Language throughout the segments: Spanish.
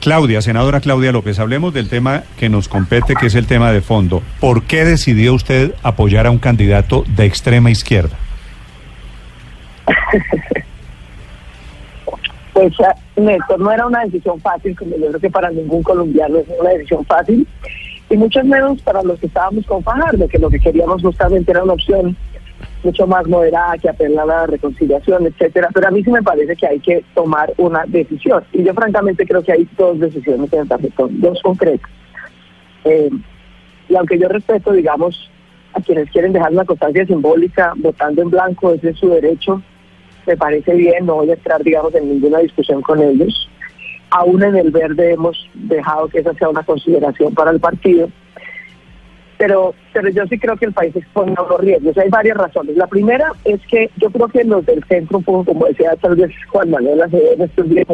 Claudia, senadora Claudia López, hablemos del tema que nos compete, que es el tema de fondo. ¿Por qué decidió usted apoyar a un candidato de extrema izquierda? pues Néstor, no era una decisión fácil, como yo creo que para ningún colombiano es una decisión fácil, y mucho menos para los que estábamos con Fajardo, que lo que queríamos justamente era una opción mucho más moderada, que apelar a la reconciliación, etcétera. Pero a mí sí me parece que hay que tomar una decisión. Y yo francamente creo que hay dos decisiones en el tarjetón, dos concretas. Eh, y aunque yo respeto, digamos, a quienes quieren dejar una constancia simbólica votando en blanco, ese es su derecho, me parece bien, no voy a entrar, digamos, en ninguna discusión con ellos. Aún en el verde hemos dejado que esa sea una consideración para el partido pero, pero yo sí creo que el país expone a los riesgos. Hay varias razones. La primera es que yo creo que los del centro, como decía tal vez Juan Manuel en estos días,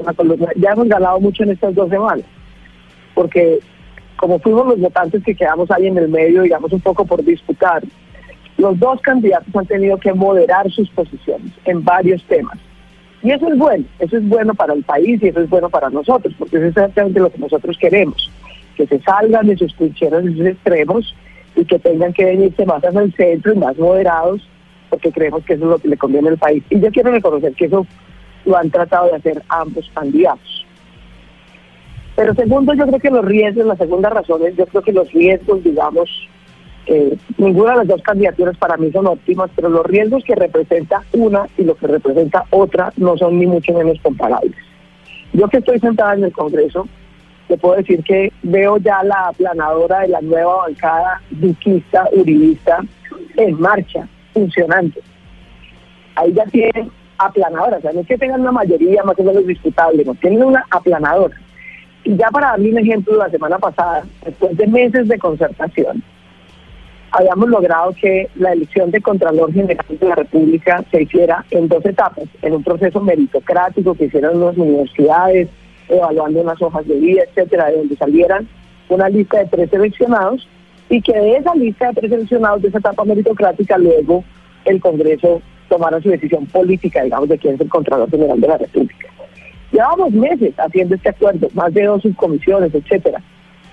ya hemos ganado mucho en estas dos semanas, porque como fuimos los votantes que quedamos ahí en el medio, digamos un poco por disputar, los dos candidatos han tenido que moderar sus posiciones en varios temas. Y eso es bueno, eso es bueno para el país y eso es bueno para nosotros, porque eso es exactamente lo que nosotros queremos, que se salgan de sus trincheras, de sus extremos y que tengan que venirse más hacia el centro y más moderados, porque creemos que eso es lo que le conviene al país. Y yo quiero reconocer que eso lo han tratado de hacer ambos candidatos. Pero segundo, yo creo que los riesgos, la segunda razón es, yo creo que los riesgos, digamos, eh, ninguna de las dos candidaturas para mí son óptimas, pero los riesgos que representa una y lo que representa otra no son ni mucho menos comparables. Yo que estoy sentada en el Congreso, te puedo decir que veo ya la aplanadora de la nueva bancada duquista, uribista, en marcha, funcionando. Ahí ya tienen aplanadora, o sea, no es que tengan una mayoría más o menos disputable, no, tienen una aplanadora. Y ya para darle un ejemplo, la semana pasada, después de meses de concertación, habíamos logrado que la elección de Contralor General de la República se hiciera en dos etapas, en un proceso meritocrático que hicieron las universidades, evaluando unas hojas de vida, etcétera, de donde salieran una lista de tres seleccionados y que de esa lista de tres seleccionados de esa etapa meritocrática luego el Congreso tomara su decisión política, digamos, de quién es el Contralor General de la República. Llevamos meses haciendo este acuerdo, más de dos subcomisiones, etcétera.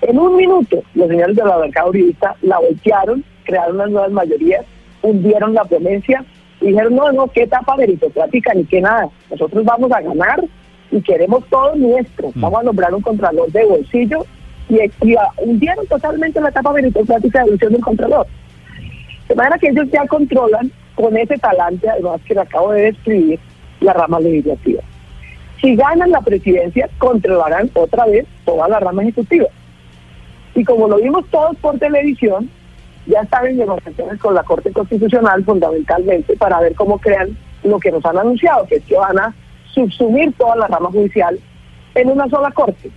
En un minuto, los señores de la bancada uribista la voltearon, crearon unas nuevas mayorías, hundieron la ponencia y dijeron, no, no, qué etapa meritocrática ni qué nada. Nosotros vamos a ganar y queremos todo nuestro. Mm. Vamos a nombrar un contralor de bolsillo y, hundieron totalmente la etapa meritocrática de elección del contralor. De manera que ellos ya controlan con ese talante, además que le acabo de describir, la rama legislativa. Si ganan la presidencia, controlarán otra vez toda la rama ejecutiva. Y como lo vimos todos por televisión, ya están en negociaciones con la Corte Constitucional fundamentalmente para ver cómo crean lo que nos han anunciado, que es que van a subsumir toda la rama judicial en una sola corte.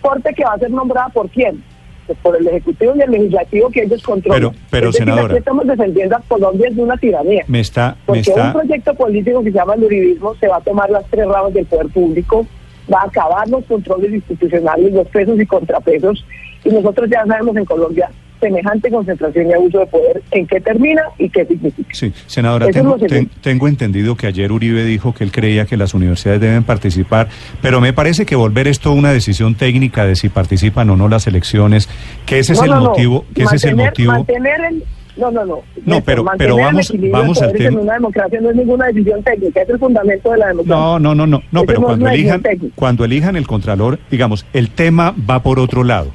Corte que va a ser nombrada por quién? Pues por el Ejecutivo y el Legislativo que ellos controlan. Pero, pero senadora. estamos defendiendo a Colombia de una tiranía. Me está, porque un proyecto político que se llama el uribismo se va a tomar las tres ramas del poder público, va a acabar los controles institucionales, los pesos y contrapesos, y nosotros ya sabemos en Colombia semejante concentración y abuso de poder, en qué termina y qué significa. Sí, senadora, tengo, entendido que ayer Uribe dijo que él creía que las universidades deben participar, pero me parece que volver esto una decisión técnica de si participan o no las elecciones, que ese es el motivo, que ese es el motivo. no, no, no. No, pero, pero vamos, vamos al tema. En una democracia no es ninguna decisión técnica, es el fundamento de la democracia. No, no, no, no, no pero cuando elijan, cuando elijan el contralor, digamos, el tema va por otro lado.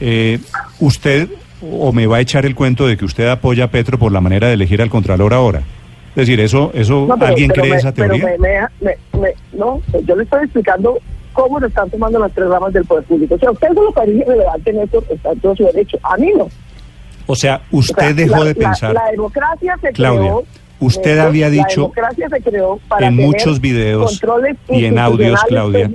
Eh, usted o me va a echar el cuento de que usted apoya a Petro por la manera de elegir al Contralor ahora? Es decir, ¿eso, eso alguien cree esa teoría? no, yo le estoy explicando cómo lo están tomando las tres ramas del poder público. O sea, usted lo parece relevante en esto, está en todo su derecho. A mí no. O sea, usted dejó de pensar. La, democracia se creó Usted había dicho en muchos videos y en audios, Claudia,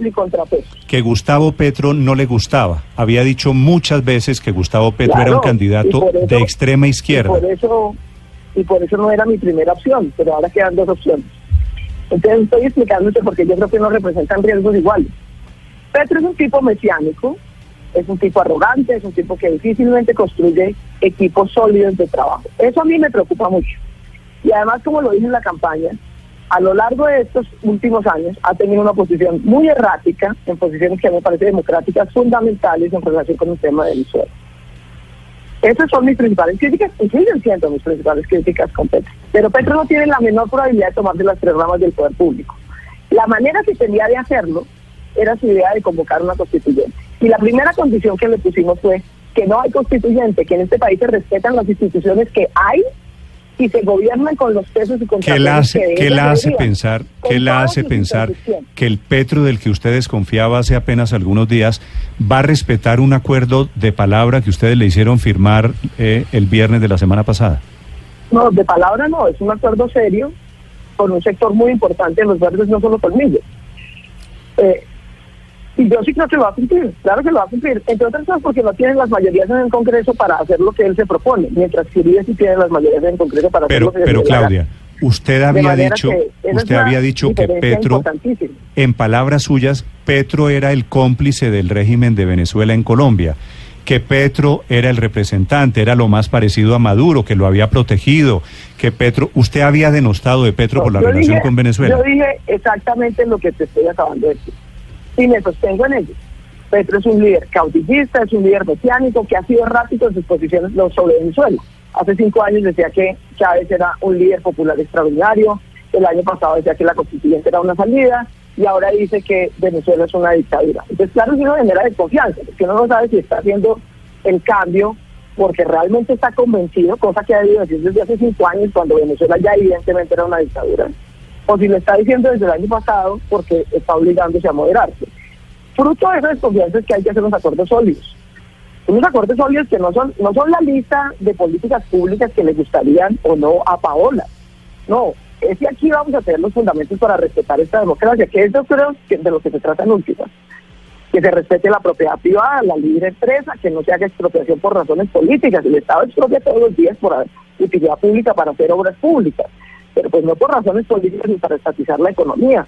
que Gustavo Petro no le gustaba. Había dicho muchas veces que Gustavo Petro era un candidato de extrema izquierda. Y por, eso, y por eso no era mi primera opción, pero ahora quedan dos opciones. Entonces estoy explicándote porque yo creo que no representan riesgos iguales. Petro es un tipo mesiánico, es un tipo arrogante, es un tipo que difícilmente construye equipos sólidos de trabajo. Eso a mí me preocupa mucho. Y además, como lo dije en la campaña, a lo largo de estos últimos años ha tenido una posición muy errática en posiciones que me parecen democráticas fundamentales en relación con el tema del suelo. Esas son mis principales críticas y siguen siendo mis principales críticas con Petro. Pero Petro no tiene la menor probabilidad de tomar de las tres ramas del poder público. La manera que tenía de hacerlo era su idea de convocar una constituyente. Y la primera condición que le pusimos fue que no hay constituyente, que en este país se respetan las instituciones que hay y se gobiernan con los pesos y ¿Qué la hace, que la hace pensar, qué la hace pensar que el Petro del que usted desconfiaba hace apenas algunos días va a respetar un acuerdo de palabra que ustedes le hicieron firmar eh, el viernes de la semana pasada? No, de palabra no, es un acuerdo serio con un sector muy importante en los verdes, no solo colmillos. Eh, y yo sí creo que lo va a cumplir, claro que lo va a cumplir, entre otras cosas porque no tienen las mayorías en el Congreso para hacer lo que él se propone, mientras que Uribe sí tiene las mayorías en el Congreso para hacer lo que Pero Claudia, usted había dicho, usted había dicho que Petro, en palabras suyas, Petro era el cómplice del régimen de Venezuela en Colombia que Petro era el representante, era lo más parecido a Maduro, que lo había protegido, que Petro, usted había denostado de Petro por la relación con Venezuela. Yo dije exactamente lo que te estoy acabando de decir y me sostengo en ello. Petro es un líder caudillista, es un líder mesiánico que ha sido rápido en sus posiciones sobre Venezuela. Hace cinco años decía que Chávez era un líder popular extraordinario, el año pasado decía que la constituyente era una salida y ahora dice que Venezuela es una dictadura. Entonces, claro, es una manera de confianza, porque uno no sabe si está haciendo el cambio porque realmente está convencido, cosa que ha debido decir desde hace cinco años, cuando Venezuela ya evidentemente era una dictadura o si lo está diciendo desde el año pasado porque está obligándose a moderarse. Fruto de esa desconfianza es que hay que hacer unos acuerdos sólidos. Unos acuerdos sólidos que no son, no son la lista de políticas públicas que le gustarían o no a Paola. No, es que aquí vamos a hacer los fundamentos para respetar esta democracia, que es creo que de lo que se trata en últimas. Que se respete la propiedad privada, la libre empresa, que no se haga expropiación por razones políticas. El Estado expropia todos los días por utilidad pública para hacer obras públicas pero pues no por razones políticas ni para estatizar la economía.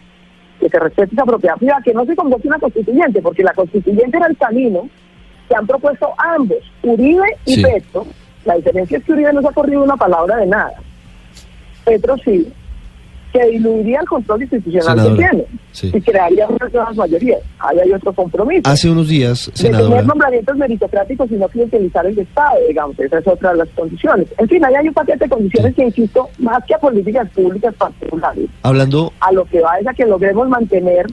Que se respete esa propiedad privada, que no se convoque una constituyente, porque la constituyente era el camino que han propuesto ambos, Uribe y Petro. La diferencia es que Uribe no se ha corrido una palabra de nada. Petro sí, que diluiría el control institucional que tiene y crearía unas nuevas mayorías. Ahí hay otro compromiso. Hace unos días, senadora... De tener nombramientos meritocráticos y no clientelizar el Estado, digamos. Esa es otra de las condiciones. En fin, ahí hay un paquete de condiciones que, insisto, más que a políticas públicas particulares. Hablando... A lo que va es a que logremos mantener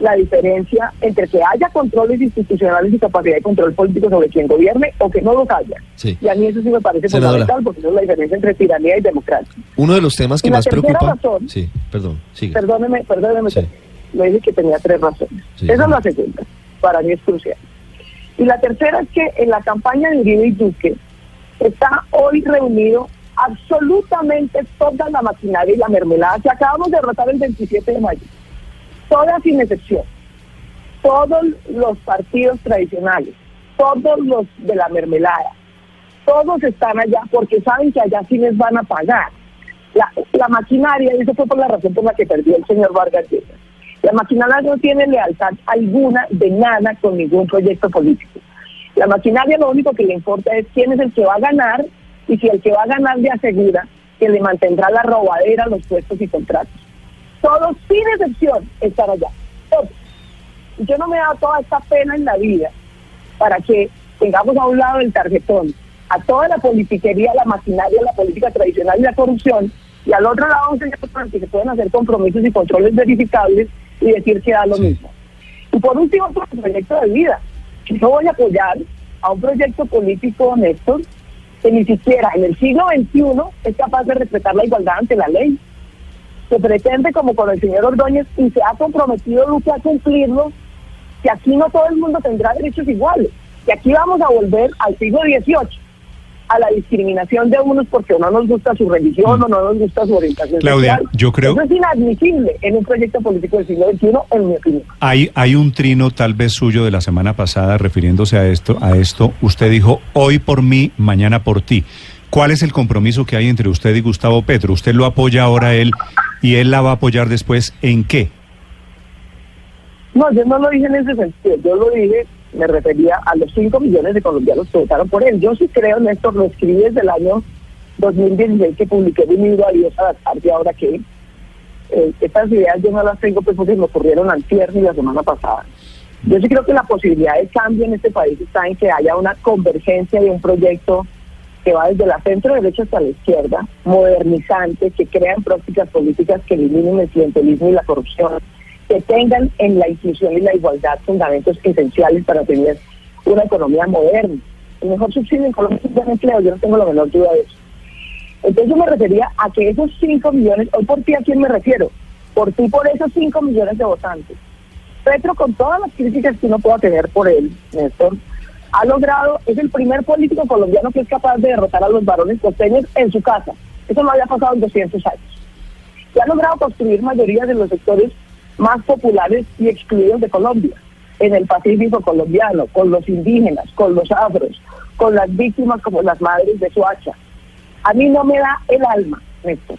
la diferencia entre que haya controles institucionales y capacidad de control político sobre quien gobierne o que no los haya. Y a mí eso sí me parece fundamental porque eso es la diferencia entre tiranía y democracia. Uno de los temas que más preocupa... sí, perdón, sigue. Perdóneme, perdóneme. Le dije que tenía tres razones. Esa es la segunda. Para mí es crucial. Y la tercera es que en la campaña de Uribe y Duque está hoy reunido absolutamente toda la maquinaria y la mermelada que acabamos de derrotar el 27 de mayo todas sin excepción, todos los partidos tradicionales, todos los de la mermelada, todos están allá porque saben que allá sí les van a pagar. La, maquinaria, y eso fue por la razón por la que perdió el señor Vargas Llosa, la maquinaria no tiene lealtad alguna de nada con ningún proyecto político. La maquinaria lo único que le importa es quién es el que va a ganar y si el que va a ganar le asegura que le mantendrá la robadera, los puestos y contratos. Todos, sin excepción, estar allá. Todos. Yo no me he dado toda esta pena en la vida para que tengamos a un lado el tarjetón, a toda la politiquería, la maquinaria, la política tradicional y la corrupción, y al otro lado un señor que se pueden hacer compromisos y controles verificables y decir que da lo mismo. Y por último, por el proyecto de vida. Yo voy a apoyar a un proyecto político honesto que ni siquiera en el siglo XXI es capaz de respetar la igualdad ante la ley se pretende como con el señor Ordóñez y se ha comprometido Luque a cumplirlo, que aquí no todo el mundo tendrá derechos iguales, que aquí vamos a volver al siglo XVIII, a la discriminación de unos porque no nos gusta su religión mm. o no nos gusta su orientación Claudia, yo creo... Eso es inadmisible en un proyecto político del siglo XXI, en mi opinión. Hay, hay un trino tal vez suyo de la semana pasada refiriéndose a esto, a esto. Usted dijo, hoy por mí, mañana por ti. ¿Cuál es el compromiso que hay entre usted y Gustavo Petro? ¿Usted lo apoya ahora él y él la va a apoyar después en qué? No, yo no lo dije en ese sentido. Yo lo dije me refería a los 5 millones de colombianos que votaron por él. Yo sí creo, Néstor, lo escribí desde el año 2016 que publiqué mi libro Adiós a la ahora que eh, estas ideas yo no las tengo pues porque me ocurrieron antier y la semana pasada. Yo sí creo que la posibilidad de cambio en este país está en que haya una convergencia de un proyecto que va desde la centro derecha hasta la izquierda, modernizante, que crean prácticas políticas que eliminen el clientelismo y la corrupción, que tengan en la inclusión y la igualdad fundamentos esenciales para tener una economía moderna. El mejor subsidio en Colombia es el empleo, yo no tengo la menor duda de eso. Entonces yo me refería a que esos 5 millones, hoy por ti a quién me refiero, por ti por esos 5 millones de votantes. Petro, con todas las críticas que uno pueda tener por él, Néstor, ha logrado, es el primer político colombiano que es capaz de derrotar a los varones costeños en su casa. Eso no había pasado en 200 años. Y ha logrado construir mayoría de los sectores más populares y excluidos de Colombia, en el Pacífico colombiano, con los indígenas, con los afros, con las víctimas como las madres de Suacha. A mí no me da el alma, Néstor,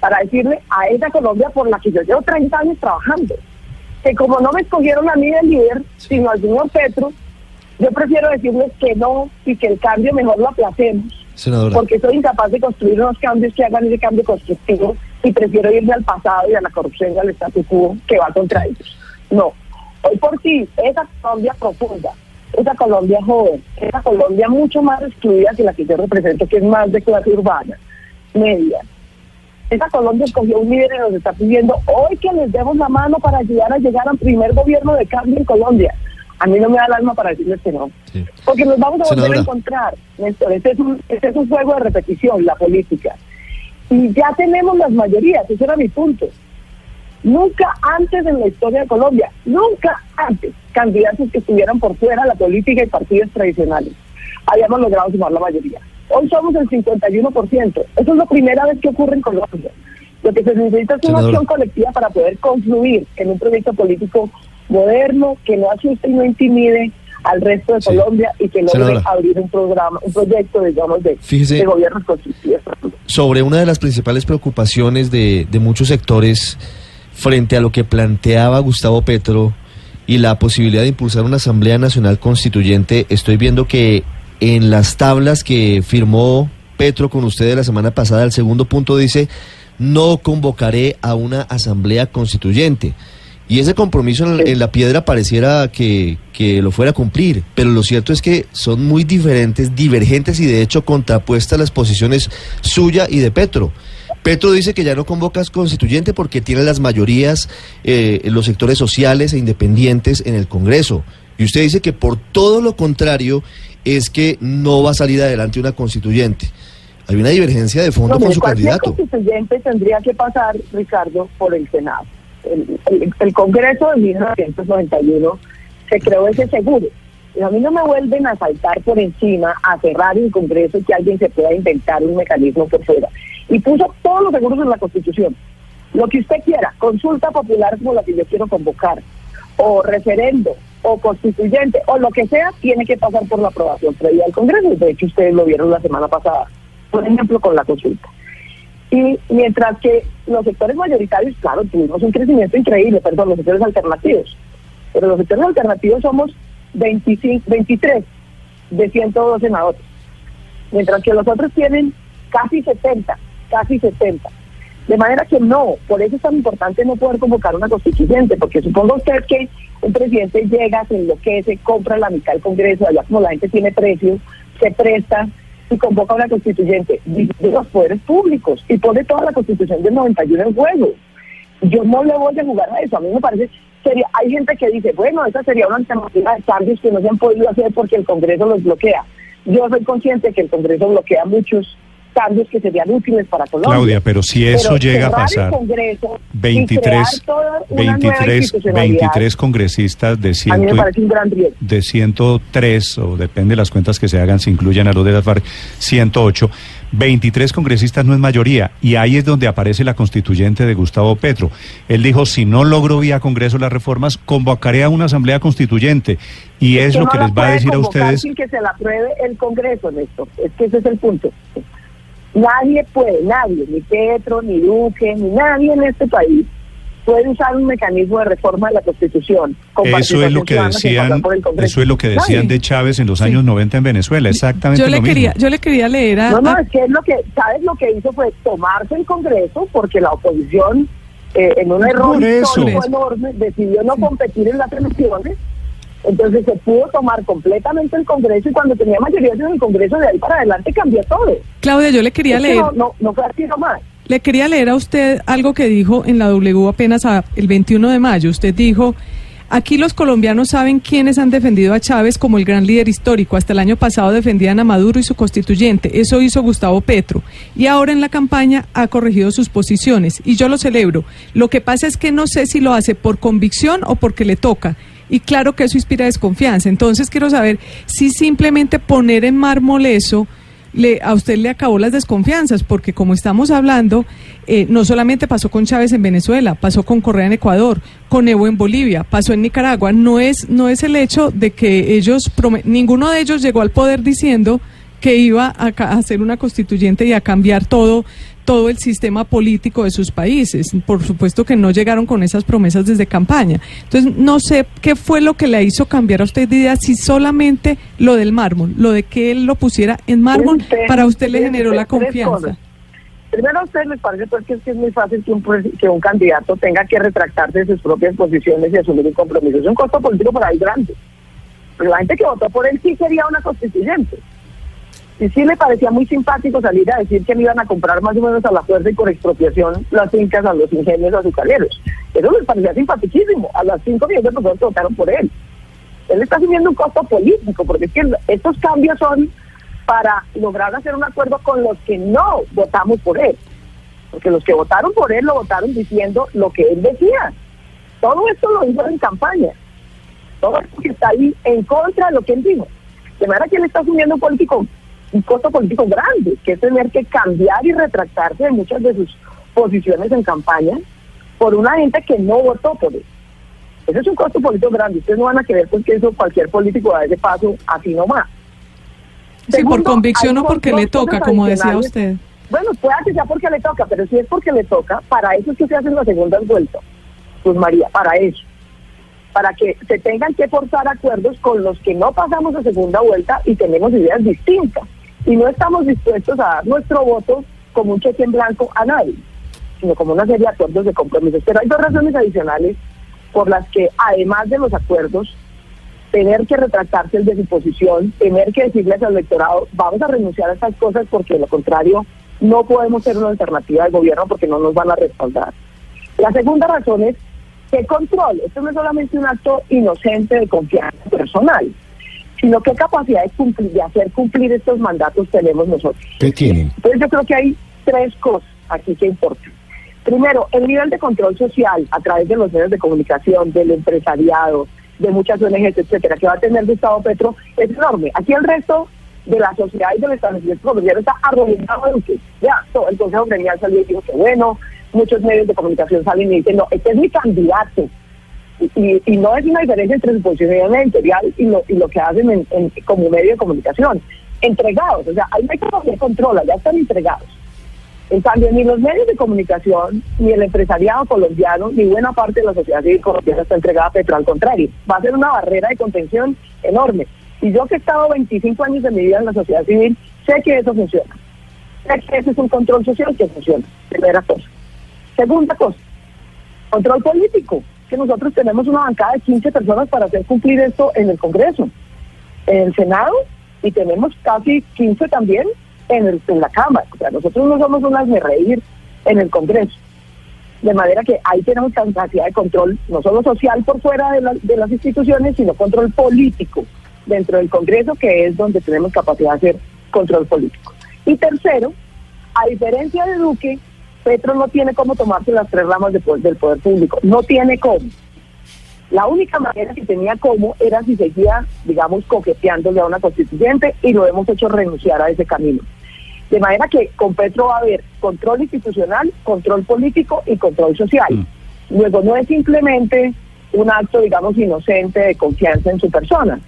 para decirle a esa Colombia por la que yo llevo 30 años trabajando, que como no me escogieron a mí de líder, sino al señor Petro, yo prefiero decirles que no y que el cambio mejor lo aplacemos. Porque soy incapaz de construir unos cambios que hagan ese cambio constructivo y prefiero irme al pasado y a la corrupción y al status quo que va contra ellos. No. Hoy por sí, esa Colombia profunda, esa Colombia joven, esa Colombia mucho más excluida que la que yo represento, que es más de clase urbana, media. Esa Colombia escogió un líder y nos está pidiendo hoy que les demos la mano para ayudar a llegar al primer gobierno de cambio en Colombia. A mí no me da el alma para decirles que no. Porque nos vamos a volver a encontrar, Néstor. Este es, un, este es un juego de repetición, la política. Y ya tenemos las mayorías, ese era mi punto. Nunca antes en la historia de Colombia, nunca antes, candidatos que estuvieran por fuera de la política y partidos tradicionales, habíamos logrado sumar la mayoría. Hoy somos el 51%. Eso es la primera vez que ocurre en Colombia. Lo que se necesita es una acción colectiva para poder confluir en un proyecto político moderno, que no asuste y no intimide al resto de Colombia y que logre abrir un programa, un proyecto, digamos, de, de gobierno Sobre una de las principales preocupaciones de, de muchos sectores frente a lo que planteaba Gustavo Petro y la posibilidad de impulsar una Asamblea Nacional Constituyente, estoy viendo que en las tablas que firmó Petro con ustedes la semana pasada, el segundo punto dice, no convocaré a una Asamblea Constituyente. Y ese compromiso en, la piedra pareciera que, lo fuera a cumplir, pero lo cierto es que son muy diferentes, divergentes y de hecho contrapuestas las posiciones suya y de Petro. Petro dice que ya no convocas constituyente porque tiene las mayorías eh, en los sectores sociales e independientes en el Congreso. Y usted dice que por todo lo contrario es que no va a salir adelante una constituyente. Hay una divergencia de fondo con su candidato. constituyente tendría que pasar, Ricardo, por el Senado el, Congreso de 1991 se creó ese seguro. Y a mí no me vuelven a saltar por encima, a cerrar el Congreso y que alguien se pueda inventar un mecanismo por fuera. Y puso todos los seguros en la Constitución. Lo que usted quiera, consulta popular como la que yo quiero convocar, o referendo, o constituyente, o lo que sea, tiene que pasar por la aprobación previa del Congreso. De hecho, ustedes lo vieron la semana pasada, por ejemplo, con la consulta. Y mientras que los sectores mayoritarios, claro, tuvimos un crecimiento increíble, perdón, los sectores alternativos. Pero los sectores alternativos somos 25, 23 de 102 senadores. Mientras que los otros tienen casi 70, casi 70. De manera que no, por eso es tan importante no poder convocar una constituyente, porque supongo usted que un presidente llega, se enloquece, compra la mitad del Congreso, allá como la gente tiene precios, se presta y convoca a una constituyente de los poderes públicos y pone toda la constitución del 91 en juego. Yo no le voy a jugar a eso. A mí me parece, sería, hay gente que dice, bueno, esa sería una alternativa de cambios que no se han podido hacer porque el Congreso los bloquea. Yo soy consciente que el Congreso bloquea muchos cambios que serían útiles para Colombia. Claudia, pero si eso llega a pasar, 23, 23, 23 congresistas de, ciento, de 103, o depende de las cuentas que se hagan, se incluyen a los de las FARC, 108. 23 congresistas no es mayoría, y ahí es donde aparece la constituyente de Gustavo Petro. Él dijo, si no logro vía Congreso las reformas, convocaré a una asamblea constituyente, y es, lo que les va a decir a ustedes... Sin que se la apruebe el Congreso, Néstor, es que ese es el punto. Nadie puede, nadie, ni Petro, ni Duque, ni nadie en este país puede usar un mecanismo de reforma de la Constitución. eso es lo que decían, eso es lo que decían de Chávez en los años 90 en Venezuela, exactamente yo le lo quería, mismo. Yo le quería leer a... No, no, es que es lo que, ¿sabes lo que hizo? Fue tomarse el Congreso porque la oposición, eh, en un error histórico enorme, decidió no competir en las elecciones entonces se pudo tomar completamente el Congreso y cuando tenía mayoría en el Congreso de ahí para adelante cambió todo. Claudia, yo le quería leer. No, no, no fue así nomás. Le quería leer a usted algo que dijo en la W apenas el 21 de mayo. Usted dijo, aquí los colombianos saben quiénes han defendido a Chávez como el gran líder histórico. Hasta el año pasado defendían a Maduro y su constituyente. Eso hizo Gustavo Petro. Y ahora en la campaña ha corregido sus posiciones. Y yo lo celebro. Lo que pasa es que no sé si lo hace por convicción o porque le toca y claro que eso inspira desconfianza. Entonces quiero saber si simplemente poner en mármol eso le, a usted le acabó las desconfianzas, porque como estamos hablando, eh, no solamente pasó con Chávez en Venezuela, pasó con Correa en Ecuador, con Evo en Bolivia, pasó en Nicaragua. No es, no es el hecho de que ellos, ninguno de ellos llegó al poder diciendo que iba a, a hacer una constituyente y a cambiar todo todo el sistema político de sus países. Por supuesto que no llegaron con esas promesas desde campaña. Entonces, no sé qué fue lo que le hizo cambiar a usted de idea, si solamente lo del mármol, lo de que él lo pusiera en mármol, para usted le generó la confianza. Primero, a usted les parece pues, que es, muy fácil que un, que un candidato tenga que retractarse de sus propias posiciones y asumir un compromiso. Es un costo político para él grande. Pero la gente que votó por él sí sería una constituyente. Y sí le parecía muy simpático salir a decir que le iban a comprar más o menos a la fuerza y por expropiación las fincas a los ingenios azucareros. Eso les parecía simpaticísimo. A las cinco millones de personas votaron por él. Él está asumiendo un costo político, porque es que estos cambios son para lograr hacer un acuerdo con los que no votamos por él. Porque los que votaron por él lo votaron diciendo lo que él decía. Todo esto lo hizo en campaña. Todo esto que está ahí en contra de lo que él dijo. De manera que él está asumiendo un político un costo político grande, que es tener que cambiar y retractarse de muchas de sus posiciones en campaña por una gente que no votó por él. Ese es un costo político grande. Ustedes no van a querer porque eso cualquier político da ese paso así nomás. Sí, por convicción o porque le toca, como decía usted. Bueno, puede que sea porque le toca, pero si es porque le toca, para eso es que se hacen las segundas vueltas. Pues María, para eso para que se tengan que forzar acuerdos con los que no pasamos a segunda vuelta y tenemos ideas distintas y no estamos dispuestos a dar nuestro voto como un cheque en blanco a nadie, sino como una serie de acuerdos de compromisos. Pero hay dos razones adicionales por las que, además de los acuerdos, tener que retractarse el de su posición, tener que decirles al electorado, vamos a renunciar a estas cosas porque de lo contrario no podemos ser una alternativa de gobierno porque no nos van a respaldar. La segunda razón es que control. Esto no es solamente un acto inocente de confianza personal sino qué capacidad de cumplir, de hacer cumplir estos mandatos tenemos nosotros. ¿Qué tienen? Entonces yo creo que hay tres cosas aquí que importan. Primero, el nivel de control social a través de los medios de comunicación, del empresariado, de muchas ONGs, etcétera, que va a tener Gustavo Petro es enorme. Aquí el resto de la sociedad y del establecimiento colombiano está arrodillado en que ya todo el Consejo Gremial salió y dijo que bueno, muchos medios de comunicación salen y dicen, no, este es mi candidato, y, no es una diferencia entre su posición editorial y lo, y lo que hacen en, como medio de comunicación. Entregados, o sea, hay métodos que controla, ya están entregados. En cambio, ni los medios de comunicación, ni el empresariado colombiano, ni buena parte de la sociedad civil colombiana está entregada a Petro. Al contrario, va a ser una barrera de contención enorme. Y yo que he estado 25 años de mi vida en la sociedad civil, sé que eso funciona. Sé que ese es un control social que funciona. Primera cosa. Segunda cosa, control político que nosotros tenemos una bancada de 15 personas para hacer cumplir esto en el Congreso, en el Senado, y tenemos casi 15 también en, el, en la Cámara. O sea, nosotros no somos unas de reír en el Congreso. De manera que ahí tenemos capacidad de control, no solo social por fuera de, de las instituciones, sino control político dentro del Congreso, que es donde tenemos capacidad de hacer control político. Y tercero, A diferencia de Duque, Petro no tiene cómo tomarse las tres ramas del poder público, no tiene cómo. La única manera que tenía cómo era si seguía, digamos, coqueteándole a una constituyente y lo hemos hecho renunciar a ese camino. De manera que con Petro va a haber control institucional, control político y control social. Mm. Luego no es simplemente un acto, digamos, inocente de confianza en su persona.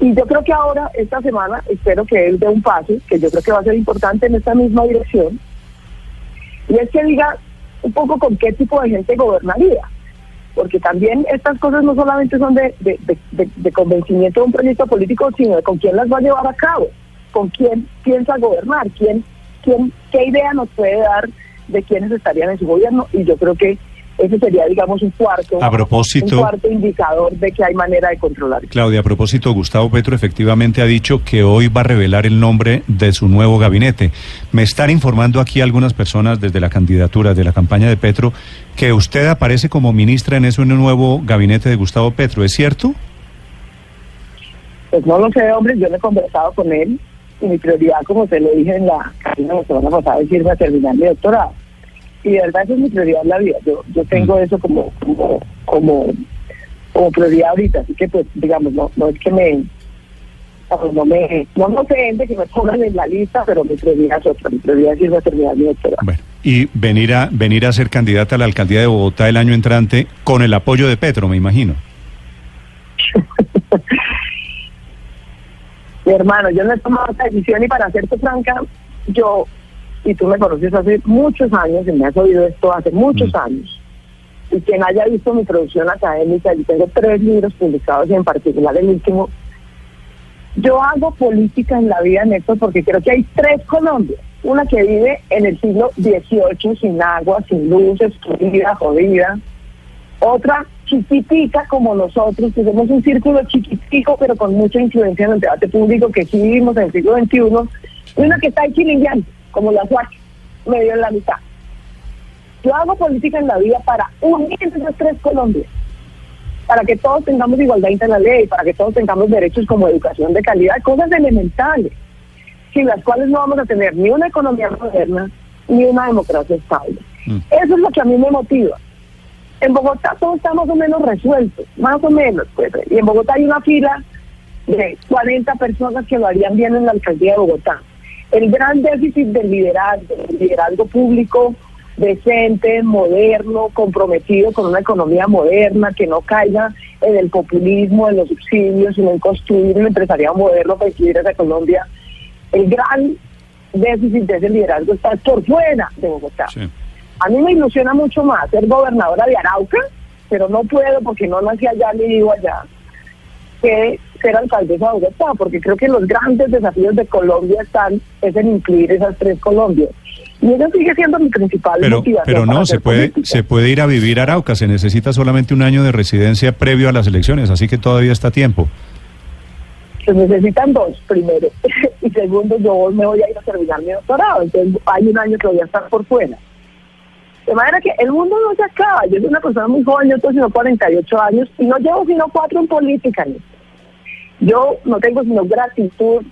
Y yo creo que ahora, esta semana, espero que él dé un paso, que yo creo que va a ser importante en esta misma dirección, y es que diga un poco con qué tipo de gente gobernaría porque también estas cosas no solamente son de, de, convencimiento de un proyecto político, sino de con quién las va a llevar a cabo, con quién piensa gobernar, quién, quién, qué idea nos puede dar de quiénes estarían en su gobierno, y yo creo que ese sería, digamos, un cuarto, a propósito, un cuarto indicador de que hay manera de controlar. Claudia, a propósito, Gustavo Petro efectivamente ha dicho que hoy va a revelar el nombre de su nuevo gabinete. Me están informando aquí algunas personas desde la candidatura de la campaña de Petro que usted aparece como ministra en ese nuevo gabinete de Gustavo Petro, ¿es cierto? Pues no lo sé, hombre, yo no he conversado con él y mi prioridad, como se lo dije en la la semana pasada, es irme a terminar mi doctorado y de verdad esa es mi prioridad en la vida. Yo, yo tengo mm. eso como, como, como, como prioridad ahorita, así que pues digamos, no, no es que me no me no me ofende que me pongan en la lista, pero mi prioridad es otra, mi prioridad es irme a terminar mi doctorado. Bueno, y venir a venir a ser candidata a la alcaldía de Bogotá el año entrante con el apoyo de Petro, me imagino. mi hermano, yo no he tomado esta decisión y para serte franca, yo y tú me conoces hace muchos años y me has oído esto hace muchos mm. años. Y quien haya visto mi producción académica, yo tengo tres libros publicados y en particular el último, yo hago política en la vida, Néstor, porque creo que hay tres Colombias. Una que vive en el siglo XVIII sin agua, sin luz, excluida, jodida. Otra chiquitica como nosotros, que somos un círculo chiquitico, pero con mucha influencia en el debate público que sí vivimos en el siglo XXI. Y una que está en chilingueando como las guachas, medio en la mitad. Yo hago política en la vida para unir esas tres Colombias, para que todos tengamos igualdad ante la ley, para que todos tengamos derechos como educación de calidad, cosas elementales, sin las cuales no vamos a tener ni una economía moderna ni una democracia estable. Mm. Eso es lo que a mí me motiva. En Bogotá todo está más o menos resuelto, más o menos, pues, y en Bogotá hay una fila de 40 personas que lo harían bien en la alcaldía de Bogotá el gran déficit del liderazgo, el liderazgo público decente, moderno, comprometido con una economía moderna, que no caiga en el populismo, en los subsidios, sino en construir un empresariado moderno para incluir a Colombia. El gran déficit de ese liderazgo está por fuera de Bogotá. A mí me ilusiona mucho más ser gobernadora de Arauca, pero no puedo porque no nací allá ni vivo allá, que ser alcaldesa de Bogotá, porque creo que los grandes desafíos de Colombia están es en incluir esas tres Colombias. Y eso sigue siendo mi principal pero, motivación. Pero no, se puede, se puede ir a vivir a Arauca, se necesita solamente un año de residencia previo a las elecciones, así que todavía está a tiempo. Se necesitan dos, primero. y segundo, yo me voy a ir a terminar mi doctorado, entonces hay un año que voy a estar por fuera. De manera que el mundo no se acaba. Yo soy una persona muy joven, yo tengo sino 48 años y no llevo sino cuatro en política. Yo no tengo sino gratitud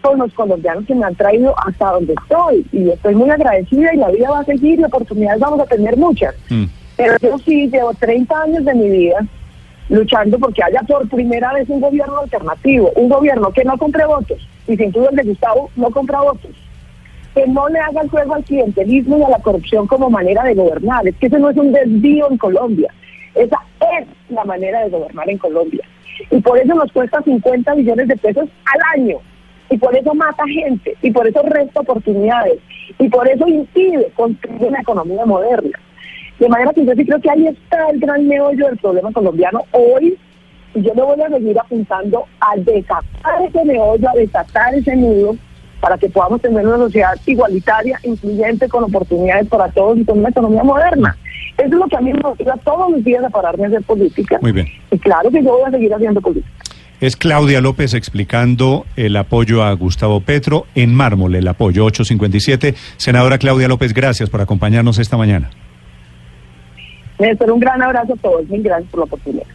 con los colombianos que me han traído hasta donde estoy y estoy muy agradecida y la vida va a seguir y oportunidades vamos a tener muchas. Mm. Pero yo sí llevo 30 años de mi vida luchando porque haya por primera vez un gobierno alternativo, un gobierno que no compre votos y sin duda el de Gustavo no compra votos que no le haga el juego al clientelismo y a la corrupción como manera de gobernar. Es que ese no es un desvío en Colombia. Esa es la manera de gobernar en Colombia. Y por eso nos cuesta 50 millones de pesos al año. Y por eso mata gente. Y por eso resta oportunidades. Y por eso impide construir una economía moderna. De manera que yo sí creo que ahí está el gran meollo del problema colombiano hoy. Y yo me voy a seguir apuntando a desatar ese meollo, a desatar ese nudo para que podamos tener una sociedad igualitaria, incluyente, con oportunidades para todos y con una economía moderna. Eso es lo que a mí me motiva todos los días a pararme a hacer política. Muy bien. Y claro que yo voy a seguir haciendo política. Es Claudia López explicando el apoyo a Gustavo Petro en mármol, el apoyo 857. Senadora Claudia López, gracias por acompañarnos esta mañana. Néstor, un gran abrazo a todos. Mil gracias por la oportunidad.